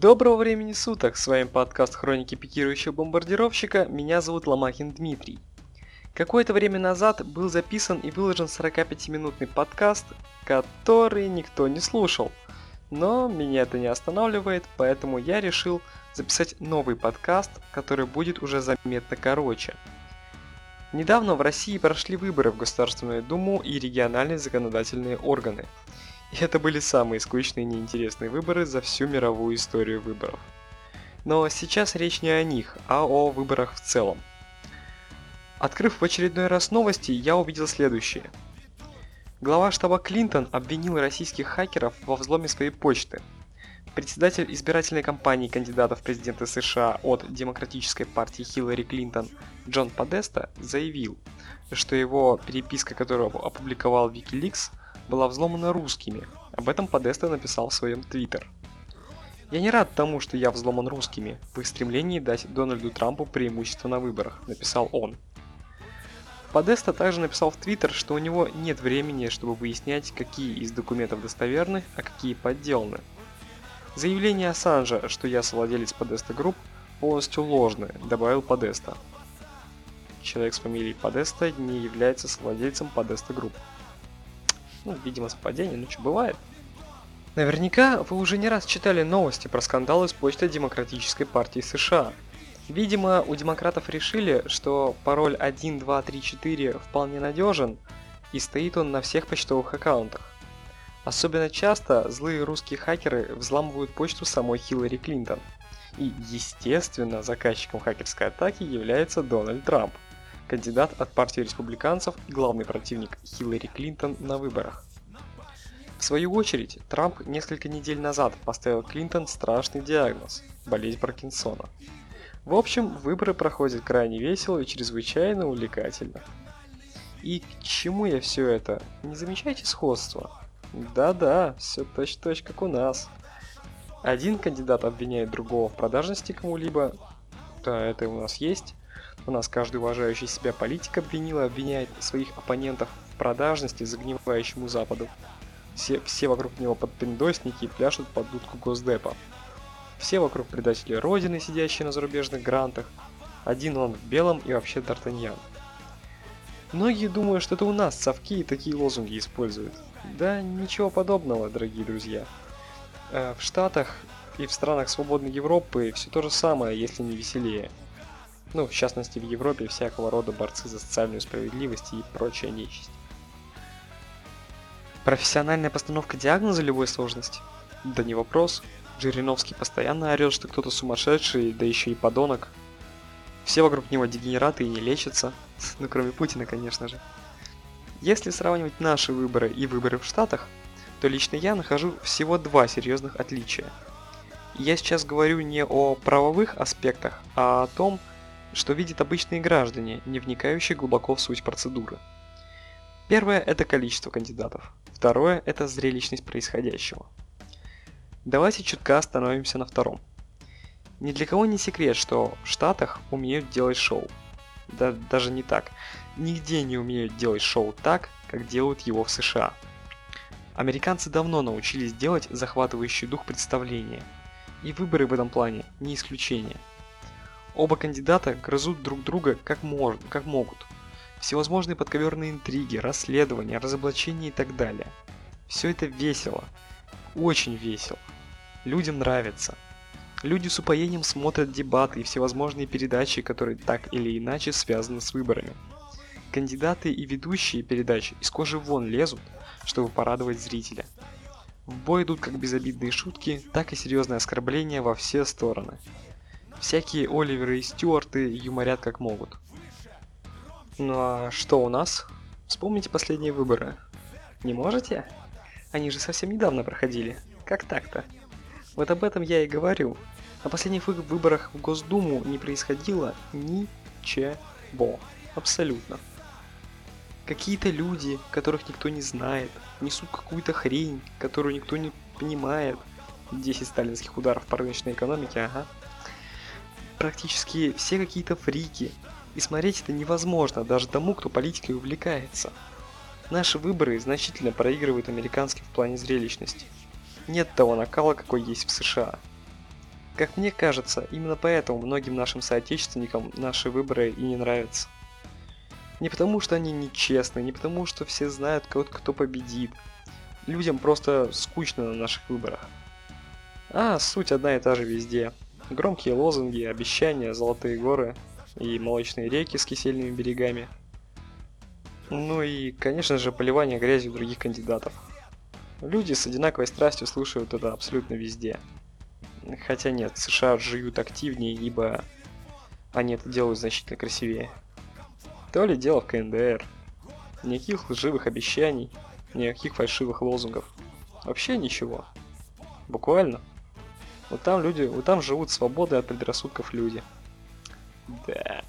Доброго времени суток, с вами подкаст Хроники пикирующего бомбардировщика, меня зовут Ломакин Дмитрий. Какое-то время назад был записан и выложен 45-минутный подкаст, который никто не слушал. Но меня это не останавливает, поэтому я решил записать новый подкаст, который будет уже заметно короче. Недавно в России прошли выборы в Государственную Думу и региональные законодательные органы – и это были самые скучные и неинтересные выборы за всю мировую историю выборов. Но сейчас речь не о них, а о выборах в целом. Открыв в очередной раз новости, я увидел следующее. Глава штаба Клинтон обвинил российских хакеров во взломе своей почты. Председатель избирательной кампании кандидатов в президенты США от Демократической партии Хиллари Клинтон Джон Подеста заявил, что его переписка, которую опубликовал Wikileaks, была взломана русскими. Об этом Подеста написал в своем твиттер. Я не рад тому, что я взломан русскими, в их стремлении дать Дональду Трампу преимущество на выборах, написал он. Подеста также написал в Твиттер, что у него нет времени, чтобы выяснять, какие из документов достоверны, а какие подделаны. Заявление Ассанжа, что я совладелец Подеста Групп, полностью ложное, добавил Подеста. Человек с фамилией Подеста не является совладельцем Подеста Групп. Ну, видимо, совпадение, ну что, бывает. Наверняка вы уже не раз читали новости про скандалы с почтой Демократической партии США. Видимо, у демократов решили, что пароль 1234 вполне надежен, и стоит он на всех почтовых аккаунтах. Особенно часто злые русские хакеры взламывают почту самой Хиллари Клинтон. И, естественно, заказчиком хакерской атаки является Дональд Трамп – кандидат от партии республиканцев и главный противник Хиллари Клинтон на выборах. В свою очередь, Трамп несколько недель назад поставил Клинтон страшный диагноз – болезнь Паркинсона. В общем, выборы проходят крайне весело и чрезвычайно увлекательно. И к чему я все это? Не замечаете сходства? Да-да, все точь-точь как у нас. Один кандидат обвиняет другого в продажности кому-либо, да, это у нас есть, у нас каждый уважающий себя политик обвинил и обвиняет своих оппонентов в продажности загнивающему Западу. Все, все вокруг него подпиндосники и пляшут под дудку Госдепа. Все вокруг предатели Родины, сидящие на зарубежных грантах. Один он в белом и вообще Д'Артаньян. Многие думают, что это у нас совки и такие лозунги используют. Да ничего подобного, дорогие друзья. Э, в Штатах и в странах свободной Европы все то же самое, если не веселее ну, в частности в Европе, всякого рода борцы за социальную справедливость и прочая нечисть. Профессиональная постановка диагноза любой сложности? Да не вопрос. Жириновский постоянно орет, что кто-то сумасшедший, да еще и подонок. Все вокруг него дегенераты и не лечатся. Ну, кроме Путина, конечно же. Если сравнивать наши выборы и выборы в Штатах, то лично я нахожу всего два серьезных отличия. Я сейчас говорю не о правовых аспектах, а о том, что видят обычные граждане, не вникающие глубоко в суть процедуры. Первое – это количество кандидатов. Второе – это зрелищность происходящего. Давайте чутка остановимся на втором. Ни для кого не секрет, что в Штатах умеют делать шоу. Да, даже не так. Нигде не умеют делать шоу так, как делают его в США. Американцы давно научились делать захватывающий дух представления. И выборы в этом плане не исключение – Оба кандидата грызут друг друга как, можно, как могут. Всевозможные подковерные интриги, расследования, разоблачения и так далее. Все это весело. Очень весело. Людям нравится. Люди с упоением смотрят дебаты и всевозможные передачи, которые так или иначе связаны с выборами. Кандидаты и ведущие передач из кожи вон лезут, чтобы порадовать зрителя. В бой идут как безобидные шутки, так и серьезные оскорбления во все стороны. Всякие Оливеры и Стюарты юморят как могут. Ну а что у нас? Вспомните последние выборы. Не можете? Они же совсем недавно проходили. Как так-то? Вот об этом я и говорю. На последних выборах в Госдуму не происходило ничего. Абсолютно. Какие-то люди, которых никто не знает, несут какую-то хрень, которую никто не понимает. 10 сталинских ударов по рыночной экономике, ага практически все какие-то фрики, и смотреть это невозможно даже тому, кто политикой увлекается. Наши выборы значительно проигрывают американским в плане зрелищности. Нет того накала, какой есть в США. Как мне кажется, именно поэтому многим нашим соотечественникам наши выборы и не нравятся. Не потому, что они нечестны, не потому, что все знают, кто победит. Людям просто скучно на наших выборах. А суть одна и та же везде. Громкие лозунги, обещания, золотые горы и молочные реки с кисельными берегами. Ну и, конечно же, поливание грязью других кандидатов. Люди с одинаковой страстью слушают это абсолютно везде. Хотя нет, США живут активнее, ибо они это делают значительно красивее. То ли дело в КНДР. Никаких лживых обещаний, никаких фальшивых лозунгов. Вообще ничего. Буквально. Вот там люди, вот там живут свободы от предрассудков люди. Да.